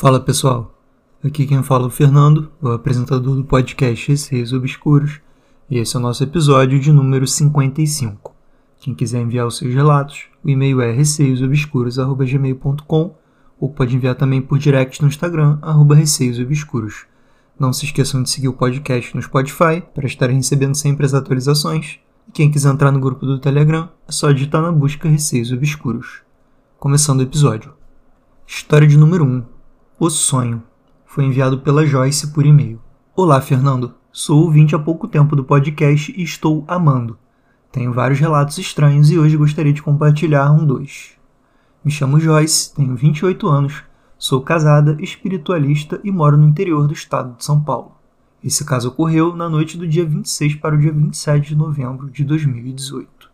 Fala pessoal, aqui quem fala é o Fernando, o apresentador do podcast Receios Obscuros, e esse é o nosso episódio de número 55. Quem quiser enviar os seus relatos, o e-mail é receiosobscuros.gmail.com ou pode enviar também por direct no Instagram, arroba receiosobscuros. Não se esqueçam de seguir o podcast no Spotify para estarem recebendo sempre as atualizações. E quem quiser entrar no grupo do Telegram, é só digitar na busca Receios Obscuros. Começando o episódio. História de número 1 o Sonho. Foi enviado pela Joyce por e-mail. Olá, Fernando. Sou ouvinte há pouco tempo do podcast e estou amando. Tenho vários relatos estranhos e hoje gostaria de compartilhar um dois. Me chamo Joyce, tenho 28 anos, sou casada, espiritualista e moro no interior do estado de São Paulo. Esse caso ocorreu na noite do dia 26 para o dia 27 de novembro de 2018.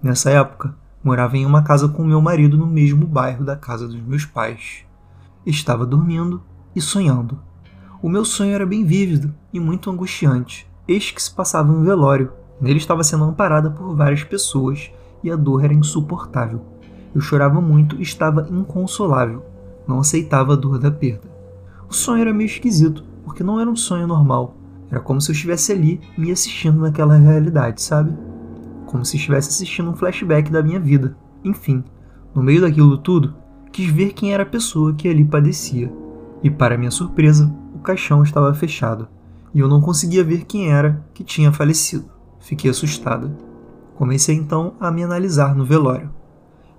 Nessa época, morava em uma casa com meu marido no mesmo bairro da casa dos meus pais. Estava dormindo e sonhando. O meu sonho era bem vívido e muito angustiante. Eis que se passava um velório. Nele estava sendo amparada por várias pessoas e a dor era insuportável. Eu chorava muito e estava inconsolável. Não aceitava a dor da perda. O sonho era meio esquisito, porque não era um sonho normal. Era como se eu estivesse ali me assistindo naquela realidade, sabe? Como se estivesse assistindo um flashback da minha vida. Enfim, no meio daquilo tudo, quis ver quem era a pessoa que ali padecia, e para minha surpresa, o caixão estava fechado, e eu não conseguia ver quem era que tinha falecido. Fiquei assustada. Comecei então a me analisar no velório.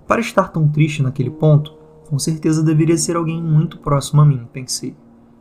Para estar tão triste naquele ponto, com certeza deveria ser alguém muito próximo a mim, pensei.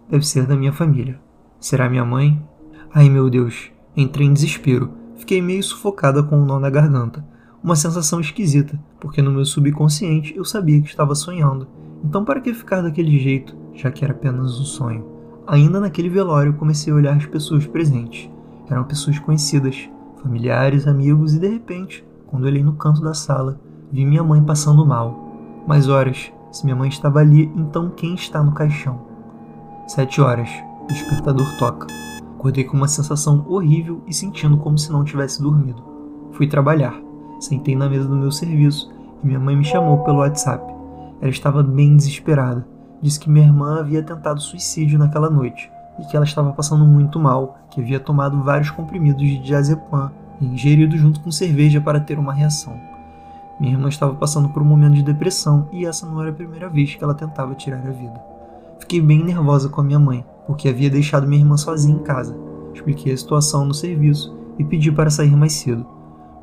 Deve ser da minha família. Será minha mãe? Ai meu Deus, entrei em desespero. Fiquei meio sufocada com um nó na garganta uma sensação esquisita, porque no meu subconsciente eu sabia que estava sonhando. Então, para que ficar daquele jeito, já que era apenas um sonho? Ainda naquele velório, comecei a olhar as pessoas presentes. Eram pessoas conhecidas, familiares, amigos, e de repente, quando olhei no canto da sala, vi minha mãe passando mal. Mas horas, se minha mãe estava ali, então quem está no caixão? Sete horas, o despertador toca. Acordei com uma sensação horrível e sentindo como se não tivesse dormido. Fui trabalhar. Sentei na mesa do meu serviço e minha mãe me chamou pelo WhatsApp. Ela estava bem desesperada. Disse que minha irmã havia tentado suicídio naquela noite e que ela estava passando muito mal, que havia tomado vários comprimidos de diazepam e ingerido junto com cerveja para ter uma reação. Minha irmã estava passando por um momento de depressão e essa não era a primeira vez que ela tentava tirar a vida. Fiquei bem nervosa com a minha mãe, porque havia deixado minha irmã sozinha em casa. Expliquei a situação no serviço e pedi para sair mais cedo.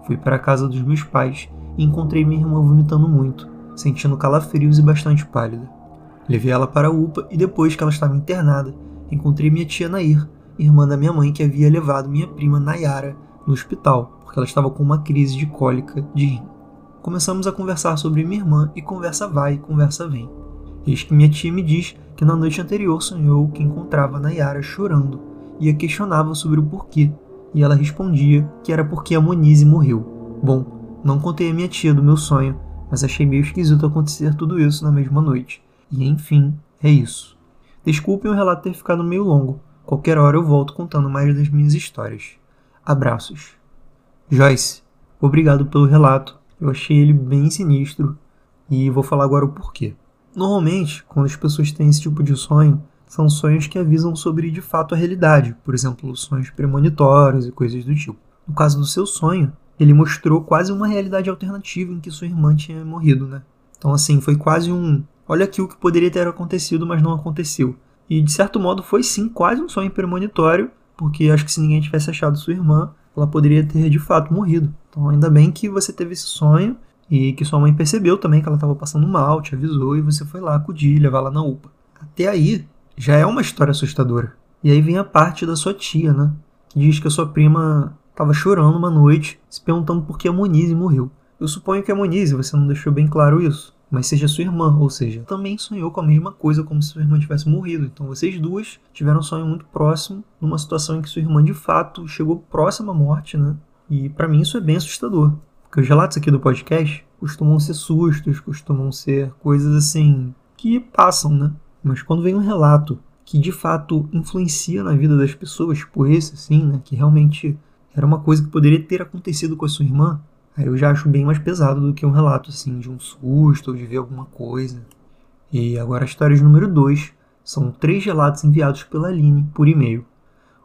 Fui para a casa dos meus pais e encontrei minha irmã vomitando muito, sentindo calafrios e bastante pálida. Levei ela para a UPA e depois que ela estava internada, encontrei minha tia Nair, irmã da minha mãe que havia levado minha prima Nayara no hospital, porque ela estava com uma crise de cólica de rim. Começamos a conversar sobre minha irmã e conversa vai e conversa vem. Eis que minha tia me diz que na noite anterior sonhou que encontrava Nayara chorando e a questionava sobre o porquê e ela respondia que era porque a Monize morreu. Bom, não contei a minha tia do meu sonho, mas achei meio esquisito acontecer tudo isso na mesma noite. E enfim, é isso. Desculpem o relato ter ficado meio longo. Qualquer hora eu volto contando mais das minhas histórias. Abraços. Joyce, obrigado pelo relato. Eu achei ele bem sinistro e vou falar agora o porquê. Normalmente, quando as pessoas têm esse tipo de sonho, são sonhos que avisam sobre de fato a realidade, por exemplo, sonhos premonitórios e coisas do tipo. No caso do seu sonho, ele mostrou quase uma realidade alternativa em que sua irmã tinha morrido, né? Então, assim, foi quase um. Olha aqui o que poderia ter acontecido, mas não aconteceu. E de certo modo foi sim quase um sonho premonitório, porque acho que se ninguém tivesse achado sua irmã, ela poderia ter de fato morrido. Então, ainda bem que você teve esse sonho e que sua mãe percebeu também que ela estava passando mal, te avisou e você foi lá acudir, levar ela na UPA. Até aí, já é uma história assustadora. E aí vem a parte da sua tia, né? Que diz que a sua prima estava chorando uma noite, se perguntando por que a Monize morreu. Eu suponho que a Monize, você não deixou bem claro isso, mas seja sua irmã, ou seja, também sonhou com a mesma coisa como se sua irmã tivesse morrido. Então vocês duas tiveram um sonho muito próximo, numa situação em que sua irmã de fato chegou próxima à morte, né? E para mim isso é bem assustador, porque os relatos aqui do podcast costumam ser sustos, costumam ser coisas assim que passam, né? Mas quando vem um relato que de fato influencia na vida das pessoas, tipo esse, assim, né, que realmente era uma coisa que poderia ter acontecido com a sua irmã, aí eu já acho bem mais pesado do que um relato, assim, de um susto ou de ver alguma coisa. E agora a história de número 2 São três relatos enviados pela Aline por e-mail.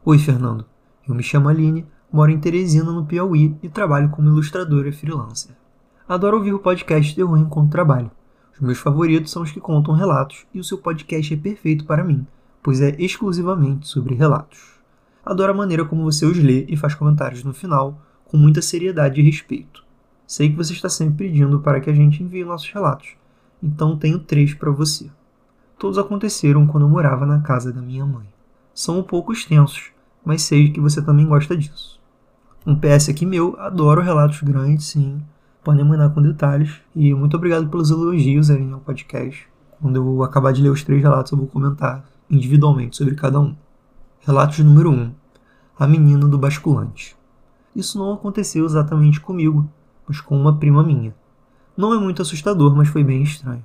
Oi, Fernando. Eu me chamo Aline, moro em Teresina, no Piauí, e trabalho como ilustradora freelancer. Adoro ouvir o podcast Terror enquanto trabalho. Os meus favoritos são os que contam relatos, e o seu podcast é perfeito para mim, pois é exclusivamente sobre relatos. Adoro a maneira como você os lê e faz comentários no final, com muita seriedade e respeito. Sei que você está sempre pedindo para que a gente envie nossos relatos, então tenho três para você. Todos aconteceram quando eu morava na casa da minha mãe. São um pouco extensos, mas sei que você também gosta disso. Um PS aqui meu, adoro relatos grandes, sim. Podem mandar com detalhes. E muito obrigado pelos elogios ali no podcast. Quando eu acabar de ler os três relatos, eu vou comentar individualmente sobre cada um. Relatos número 1. Um, a menina do basculante. Isso não aconteceu exatamente comigo, mas com uma prima minha. Não é muito assustador, mas foi bem estranho.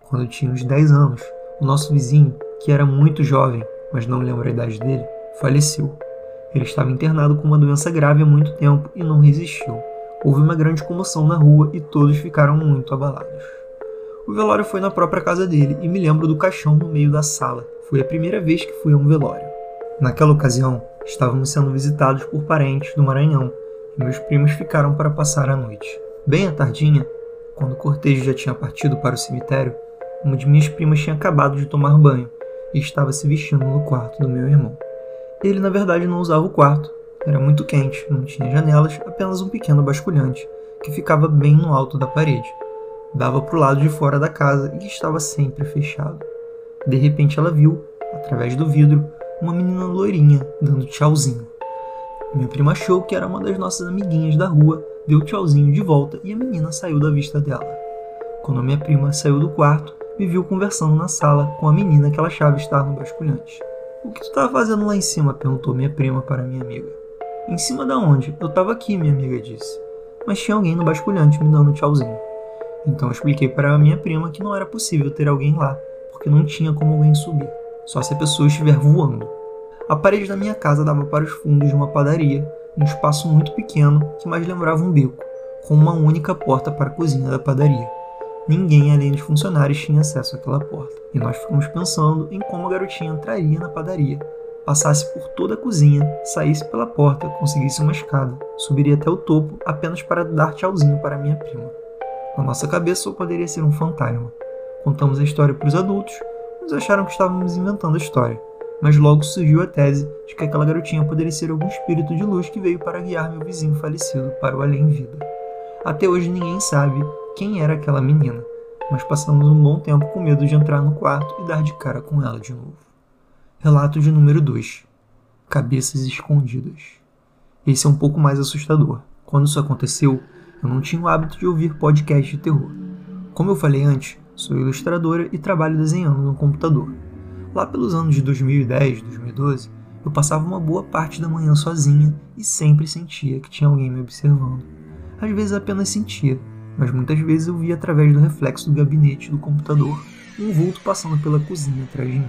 Quando eu tinha uns 10 anos, o nosso vizinho, que era muito jovem, mas não lembro a idade dele, faleceu. Ele estava internado com uma doença grave há muito tempo e não resistiu. Houve uma grande comoção na rua e todos ficaram muito abalados. O velório foi na própria casa dele e me lembro do caixão no meio da sala. Foi a primeira vez que fui a um velório. Naquela ocasião, estávamos sendo visitados por parentes do Maranhão e meus primos ficaram para passar a noite. Bem à tardinha, quando o cortejo já tinha partido para o cemitério, uma de minhas primas tinha acabado de tomar banho e estava se vestindo no quarto do meu irmão. Ele, na verdade, não usava o quarto. Era muito quente, não tinha janelas, apenas um pequeno basculhante, que ficava bem no alto da parede. Dava para o lado de fora da casa e estava sempre fechado. De repente ela viu, através do vidro, uma menina loirinha dando tchauzinho. Minha prima achou que era uma das nossas amiguinhas da rua, deu tchauzinho de volta e a menina saiu da vista dela. Quando minha prima saiu do quarto, me viu conversando na sala com a menina que ela achava estar no basculhante. O que tu estava fazendo lá em cima? perguntou minha prima para minha amiga. Em cima da onde? Eu estava aqui, minha amiga disse. Mas tinha alguém no basculhante me dando tchauzinho. Então eu expliquei para a minha prima que não era possível ter alguém lá, porque não tinha como alguém subir, só se a pessoa estiver voando. A parede da minha casa dava para os fundos de uma padaria, um espaço muito pequeno que mais lembrava um beco, com uma única porta para a cozinha da padaria. Ninguém além dos funcionários tinha acesso àquela porta, e nós ficamos pensando em como a garotinha entraria na padaria, passasse por toda a cozinha, saísse pela porta, conseguisse uma escada, subiria até o topo apenas para dar tchauzinho para minha prima. Na nossa cabeça só poderia ser um fantasma. Contamos a história para os adultos, uns acharam que estávamos inventando a história, mas logo surgiu a tese de que aquela garotinha poderia ser algum espírito de luz que veio para guiar meu vizinho falecido para o além-vida. Até hoje ninguém sabe quem era aquela menina, mas passamos um bom tempo com medo de entrar no quarto e dar de cara com ela de novo. Relato de número 2: Cabeças escondidas. Esse é um pouco mais assustador. Quando isso aconteceu, eu não tinha o hábito de ouvir podcast de terror. Como eu falei antes, sou ilustradora e trabalho desenhando no computador. Lá pelos anos de 2010, 2012, eu passava uma boa parte da manhã sozinha e sempre sentia que tinha alguém me observando. Às vezes apenas sentia, mas muitas vezes eu via através do reflexo do gabinete do computador um vulto passando pela cozinha atrás de mim.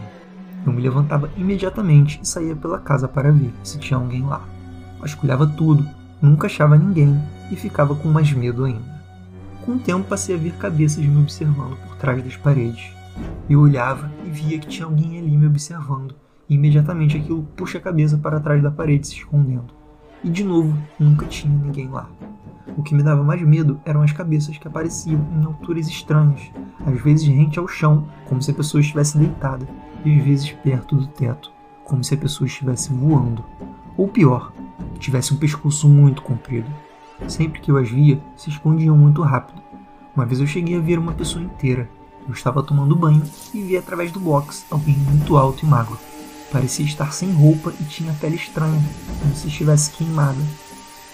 Eu me levantava imediatamente e saía pela casa para ver se tinha alguém lá. Vasculhava tudo, nunca achava ninguém e ficava com mais medo ainda. Com o tempo passei a ver cabeças me observando por trás das paredes. Eu olhava e via que tinha alguém ali me observando, e imediatamente aquilo puxa a cabeça para trás da parede se escondendo. E de novo, nunca tinha ninguém lá. O que me dava mais medo eram as cabeças que apareciam em alturas estranhas, às vezes rente ao chão, como se a pessoa estivesse deitada, e às vezes perto do teto, como se a pessoa estivesse voando. Ou pior, tivesse um pescoço muito comprido. Sempre que eu as via, se escondiam muito rápido. Uma vez eu cheguei a ver uma pessoa inteira. Eu estava tomando banho e vi através do box alguém muito alto e magro. Parecia estar sem roupa e tinha pele estranha, como se estivesse queimada.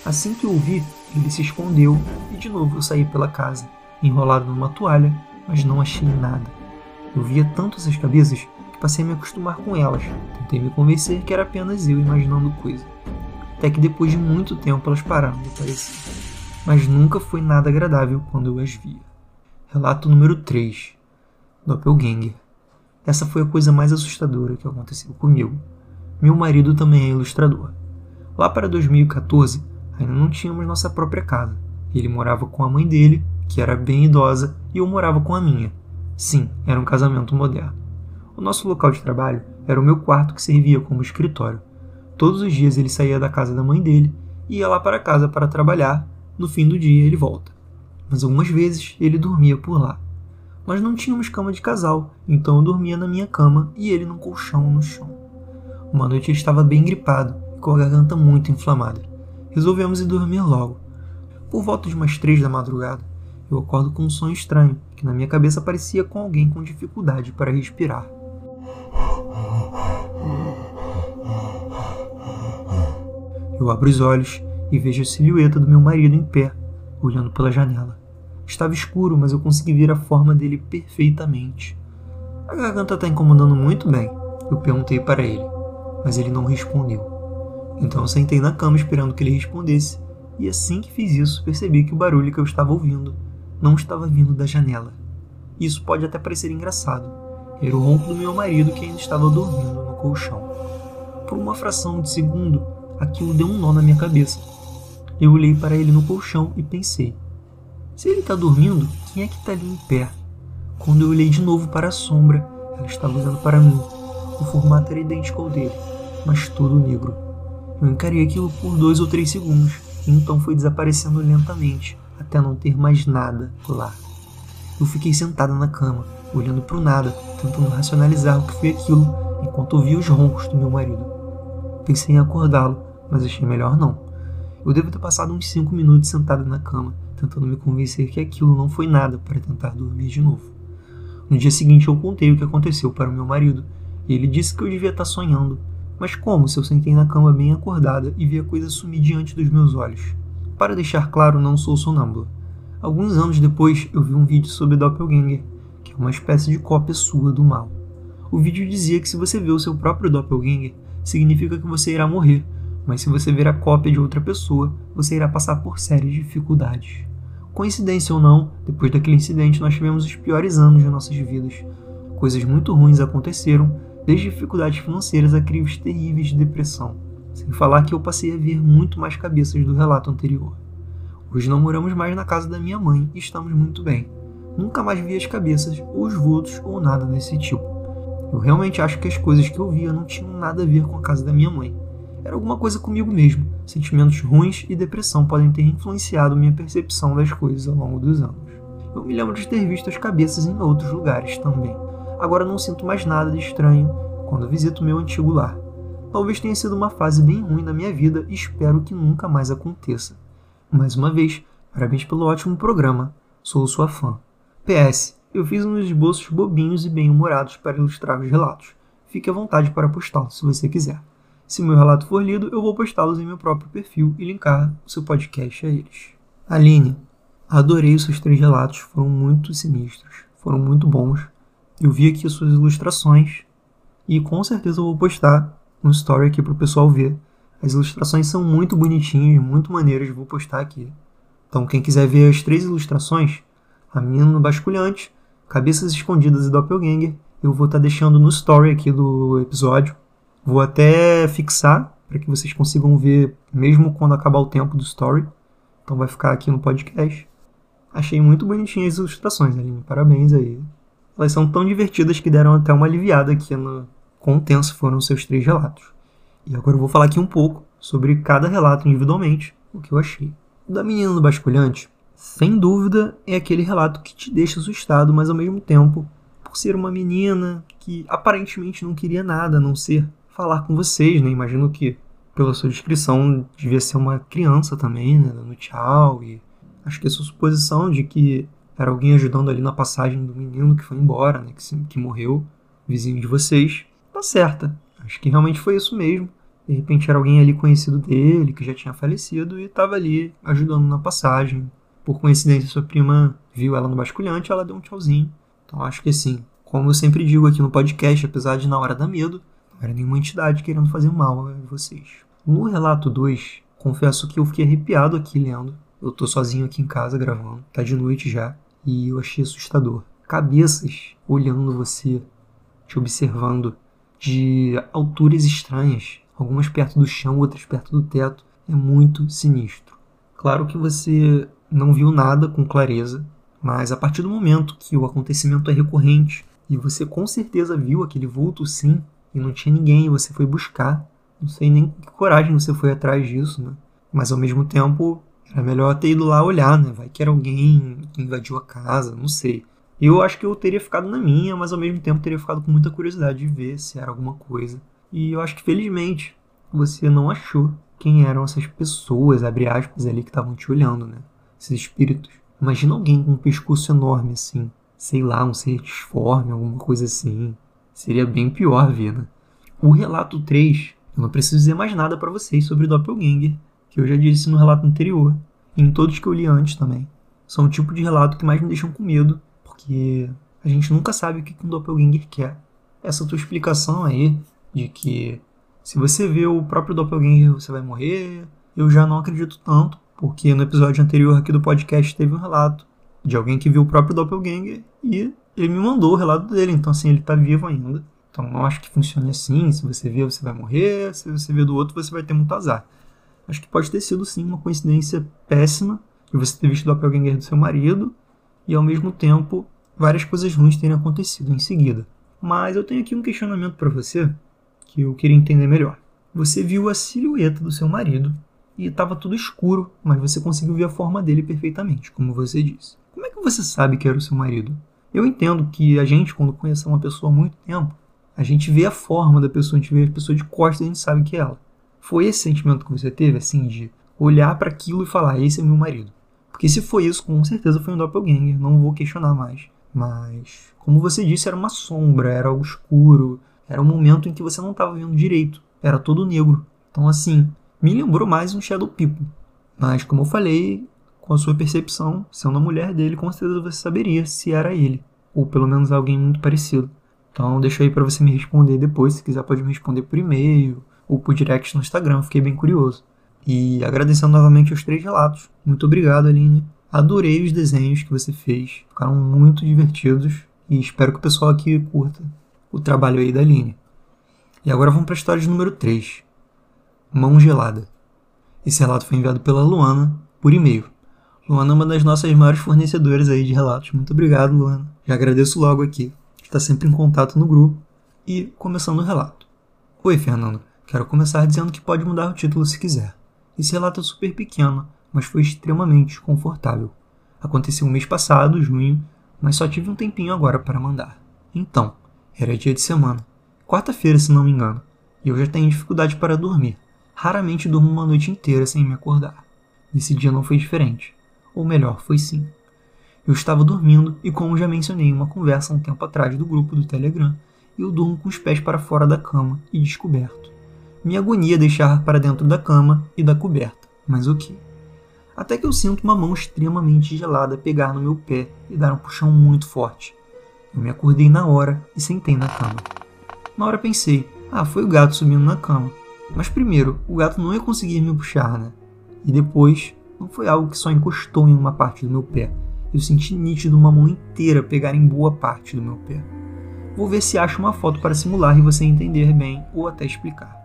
Assim que eu vi, ele se escondeu e de novo eu saí pela casa, enrolado numa toalha, mas não achei nada. Eu via tanto essas cabeças que passei a me acostumar com elas. Tentei me convencer que era apenas eu imaginando coisa. Até que depois de muito tempo elas pararam de aparecer. Mas nunca foi nada agradável quando eu as via. Relato número 3. Doppelganger. Essa foi a coisa mais assustadora que aconteceu comigo. Meu marido também é ilustrador. Lá para 2014, Ainda não tínhamos nossa própria casa. Ele morava com a mãe dele, que era bem idosa, e eu morava com a minha. Sim, era um casamento moderno. O nosso local de trabalho era o meu quarto que servia como escritório. Todos os dias ele saía da casa da mãe dele e ia lá para casa para trabalhar. No fim do dia ele volta. Mas algumas vezes ele dormia por lá. Nós não tínhamos cama de casal, então eu dormia na minha cama e ele num colchão no chão. Uma noite ele estava bem gripado com a garganta muito inflamada. Resolvemos ir dormir logo. Por volta de umas três da madrugada, eu acordo com um som estranho, que na minha cabeça parecia com alguém com dificuldade para respirar. Eu abro os olhos e vejo a silhueta do meu marido em pé, olhando pela janela. Estava escuro, mas eu consegui ver a forma dele perfeitamente. A garganta está incomodando muito bem, eu perguntei para ele, mas ele não respondeu. Então eu sentei na cama esperando que ele respondesse, e assim que fiz isso, percebi que o barulho que eu estava ouvindo não estava vindo da janela. Isso pode até parecer engraçado. Era o ronco do meu marido que ainda estava dormindo no colchão. Por uma fração de segundo, aquilo deu um nó na minha cabeça. Eu olhei para ele no colchão e pensei: se ele está dormindo, quem é que está ali em pé? Quando eu olhei de novo para a sombra, ela estava olhando para mim. O formato era idêntico ao dele, mas todo negro. Eu encarei aquilo por dois ou três segundos, e então foi desaparecendo lentamente, até não ter mais nada lá. Eu fiquei sentada na cama, olhando para o nada, tentando racionalizar o que foi aquilo, enquanto ouvia os roncos do meu marido. Pensei em acordá-lo, mas achei melhor não. Eu devo ter passado uns cinco minutos sentada na cama, tentando me convencer que aquilo não foi nada para tentar dormir de novo. No dia seguinte eu contei o que aconteceu para o meu marido, e ele disse que eu devia estar sonhando. Mas como se eu sentei na cama bem acordada e vi a coisa sumir diante dos meus olhos? Para deixar claro, não sou sonâmbula. Alguns anos depois, eu vi um vídeo sobre Doppelganger, que é uma espécie de cópia sua do mal. O vídeo dizia que se você vê o seu próprio Doppelganger, significa que você irá morrer, mas se você ver a cópia de outra pessoa, você irá passar por sérias dificuldades. Coincidência ou não, depois daquele incidente nós tivemos os piores anos de nossas vidas. Coisas muito ruins aconteceram, desde dificuldades financeiras a crimes terríveis de depressão. Sem falar que eu passei a ver muito mais cabeças do relato anterior. Hoje não moramos mais na casa da minha mãe e estamos muito bem. Nunca mais vi as cabeças, ou os vultos, ou nada desse tipo. Eu realmente acho que as coisas que eu via não tinham nada a ver com a casa da minha mãe. Era alguma coisa comigo mesmo. Sentimentos ruins e depressão podem ter influenciado minha percepção das coisas ao longo dos anos. Eu me lembro de ter visto as cabeças em outros lugares também. Agora não sinto mais nada de estranho quando visito meu antigo lar. Talvez tenha sido uma fase bem ruim na minha vida e espero que nunca mais aconteça. Mais uma vez, parabéns pelo ótimo programa. Sou sua fã. PS, eu fiz uns esboços bobinhos e bem-humorados para ilustrar os relatos. Fique à vontade para postá-los se você quiser. Se meu relato for lido, eu vou postá-los em meu próprio perfil e linkar o seu podcast a eles. Aline, adorei os seus três relatos, foram muito sinistros, foram muito bons. Eu vi aqui as suas ilustrações e com certeza eu vou postar um story aqui para o pessoal ver. As ilustrações são muito bonitinhas, muito maneiras, vou postar aqui. Então, quem quiser ver as três ilustrações, a minha no basculhante, cabeças escondidas e doppelganger, eu vou estar tá deixando no story aqui do episódio. Vou até fixar para que vocês consigam ver mesmo quando acabar o tempo do story. Então vai ficar aqui no podcast. Achei muito bonitinhas as ilustrações, Aline. Parabéns aí. Elas são tão divertidas que deram até uma aliviada aqui no, quão tenso foram seus três relatos. E agora eu vou falar aqui um pouco sobre cada relato individualmente, o que eu achei. Da menina do basculhante, sem dúvida, é aquele relato que te deixa assustado, mas ao mesmo tempo, por ser uma menina que aparentemente não queria nada a não ser falar com vocês, né? Imagino que pela sua descrição devia ser uma criança também, né? Dando tchau e acho que a sua suposição de que era alguém ajudando ali na passagem do menino que foi embora, né? Que, que morreu, vizinho de vocês tá certa. Acho que realmente foi isso mesmo. De repente era alguém ali conhecido dele, que já tinha falecido e estava ali ajudando na passagem. Por coincidência, sua prima viu ela no basculhante e ela deu um tchauzinho. Então acho que assim, como eu sempre digo aqui no podcast, apesar de na hora dar medo, não era nenhuma entidade querendo fazer mal a vocês. No relato 2, confesso que eu fiquei arrepiado aqui lendo. Eu tô sozinho aqui em casa gravando, tá de noite já, e eu achei assustador. Cabeças olhando você, te observando de alturas estranhas, algumas perto do chão, outras perto do teto. É muito sinistro. Claro que você não viu nada com clareza, mas a partir do momento que o acontecimento é recorrente, e você com certeza viu aquele vulto sim, e não tinha ninguém, e você foi buscar. Não sei nem que coragem você foi atrás disso, né? Mas ao mesmo tempo, era melhor ter ido lá olhar, né? Vai que era alguém que invadiu a casa, não sei. Eu acho que eu teria ficado na minha, mas ao mesmo tempo teria ficado com muita curiosidade de ver se era alguma coisa. E eu acho que felizmente você não achou quem eram essas pessoas, abre aspas, ali que estavam te olhando, né? Esses espíritos. Imagina alguém com um pescoço enorme assim, sei lá, um ser disforme, alguma coisa assim. Seria bem pior né? O relato 3, eu não preciso dizer mais nada para vocês sobre o Doppelganger, que eu já disse no relato anterior, e em todos que eu li antes também. São o tipo de relato que mais me deixam com medo, porque a gente nunca sabe o que um Doppelganger quer. Essa tua explicação aí, de que se você vê o próprio Doppelganger você vai morrer, eu já não acredito tanto, porque no episódio anterior aqui do podcast teve um relato de alguém que viu o próprio Doppelganger e ele me mandou o relato dele, então assim, ele tá vivo ainda. Então não acho que funcione assim, se você vê você vai morrer, se você vê do outro você vai ter muito azar. Acho que pode ter sido sim uma coincidência péssima de você ter visto o doppelganger do seu marido e ao mesmo tempo várias coisas ruins terem acontecido em seguida. Mas eu tenho aqui um questionamento para você que eu queria entender melhor. Você viu a silhueta do seu marido e estava tudo escuro, mas você conseguiu ver a forma dele perfeitamente, como você disse. Como é que você sabe que era o seu marido? Eu entendo que a gente, quando conhece uma pessoa há muito tempo, a gente vê a forma da pessoa, a gente vê a pessoa de costas e a gente sabe que é ela. Foi esse sentimento que você teve, assim, de olhar para aquilo e falar: esse é meu marido? Porque se foi isso, com certeza foi um doppelganger, não vou questionar mais. Mas, como você disse, era uma sombra, era algo escuro, era um momento em que você não estava vendo direito, era todo negro. Então, assim, me lembrou mais um Shadow People. Mas, como eu falei, com a sua percepção, sendo a mulher dele, com certeza você saberia se era ele, ou pelo menos alguém muito parecido. Então, deixa aí para você me responder depois, se quiser pode me responder por e-mail, ou por direct no Instagram, fiquei bem curioso. E agradecendo novamente os três relatos. Muito obrigado, Aline. Adorei os desenhos que você fez, ficaram muito divertidos e espero que o pessoal aqui curta o trabalho aí da Aline. E agora vamos para a história de número 3. Mão gelada. Esse relato foi enviado pela Luana por e-mail. Luana é uma das nossas maiores fornecedoras aí de relatos. Muito obrigado, Luana. Já agradeço logo aqui. Está sempre em contato no grupo. E começando o relato. Oi, Fernando. Quero começar dizendo que pode mudar o título se quiser. Esse relato é super pequeno, mas foi extremamente confortável. Aconteceu um mês passado, junho, mas só tive um tempinho agora para mandar. Então, era dia de semana. Quarta-feira, se não me engano. E eu já tenho dificuldade para dormir. Raramente durmo uma noite inteira sem me acordar. Esse dia não foi diferente. Ou melhor, foi sim. Eu estava dormindo e, como já mencionei em uma conversa um tempo atrás do grupo do Telegram, eu durmo com os pés para fora da cama e descoberto. Minha agonia deixar para dentro da cama e da coberta, mas o que? Até que eu sinto uma mão extremamente gelada pegar no meu pé e dar um puxão muito forte. Eu me acordei na hora e sentei na cama. Na hora pensei, ah, foi o gato subindo na cama. Mas primeiro, o gato não ia conseguir me puxar, né? E depois, não foi algo que só encostou em uma parte do meu pé. Eu senti nítido uma mão inteira pegar em boa parte do meu pé. Vou ver se acho uma foto para simular e você entender bem ou até explicar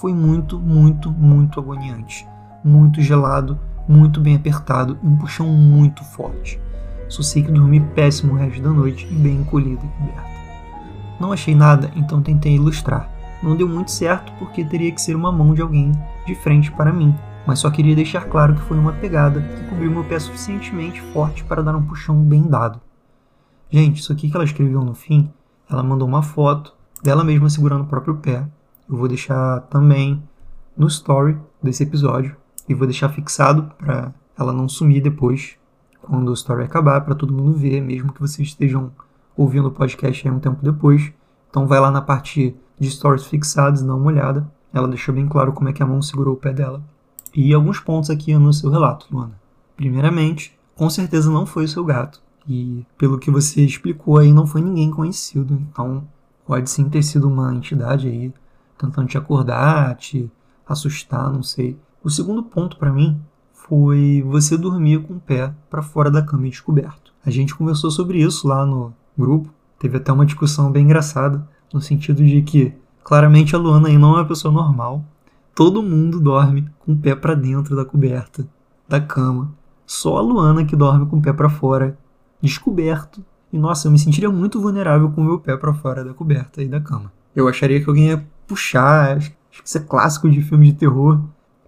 foi muito, muito, muito agoniante. Muito gelado, muito bem apertado e um puxão muito forte. Só sei que dormi péssimo o resto da noite e bem encolhido e coberto. Não achei nada, então tentei ilustrar. Não deu muito certo porque teria que ser uma mão de alguém de frente para mim, mas só queria deixar claro que foi uma pegada que cobriu meu pé suficientemente forte para dar um puxão bem dado. Gente, isso aqui que ela escreveu no fim, ela mandou uma foto dela mesma segurando o próprio pé eu vou deixar também no story desse episódio e vou deixar fixado para ela não sumir depois quando o story acabar para todo mundo ver, mesmo que vocês estejam ouvindo o podcast aí um tempo depois. Então vai lá na parte de stories fixados, dá uma olhada. Ela deixou bem claro como é que a mão segurou o pé dela. E alguns pontos aqui no seu relato, Luana. Primeiramente, com certeza não foi o seu gato. E pelo que você explicou aí, não foi ninguém conhecido. Então pode sim ter sido uma entidade aí tentando te acordar, te assustar, não sei. O segundo ponto para mim foi você dormir com o pé para fora da cama e descoberto. A gente conversou sobre isso lá no grupo, teve até uma discussão bem engraçada, no sentido de que claramente a Luana aí não é uma pessoa normal. Todo mundo dorme com o pé para dentro da coberta da cama. Só a Luana que dorme com o pé para fora, descoberto E nossa, eu me sentiria muito vulnerável com o meu pé para fora da coberta e da cama. Eu acharia que alguém ia puxar, acho que isso é clássico de filme de terror,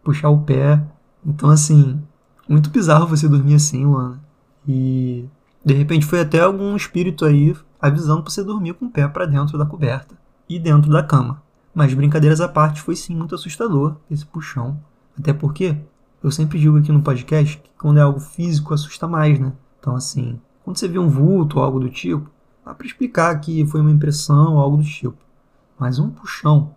puxar o pé. Então, assim, muito bizarro você dormir assim, Luana. E de repente foi até algum espírito aí avisando pra você dormir com o pé para dentro da coberta e dentro da cama. Mas brincadeiras à parte, foi sim muito assustador esse puxão. Até porque eu sempre digo aqui no podcast que quando é algo físico assusta mais, né? Então, assim, quando você vê um vulto ou algo do tipo, dá para explicar que foi uma impressão ou algo do tipo. Mas um puxão,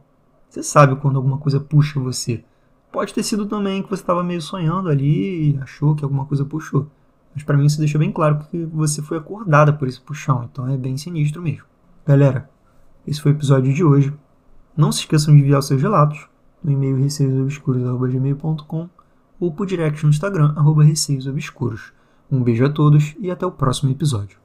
você sabe quando alguma coisa puxa você. Pode ter sido também que você estava meio sonhando ali e achou que alguma coisa puxou. Mas para mim isso deixa bem claro que você foi acordada por esse puxão, então é bem sinistro mesmo. Galera, esse foi o episódio de hoje. Não se esqueçam de enviar seus relatos no e-mail receiosobscuros.gmail.com ou por direct no Instagram, arroba receiosobscuros. Um beijo a todos e até o próximo episódio.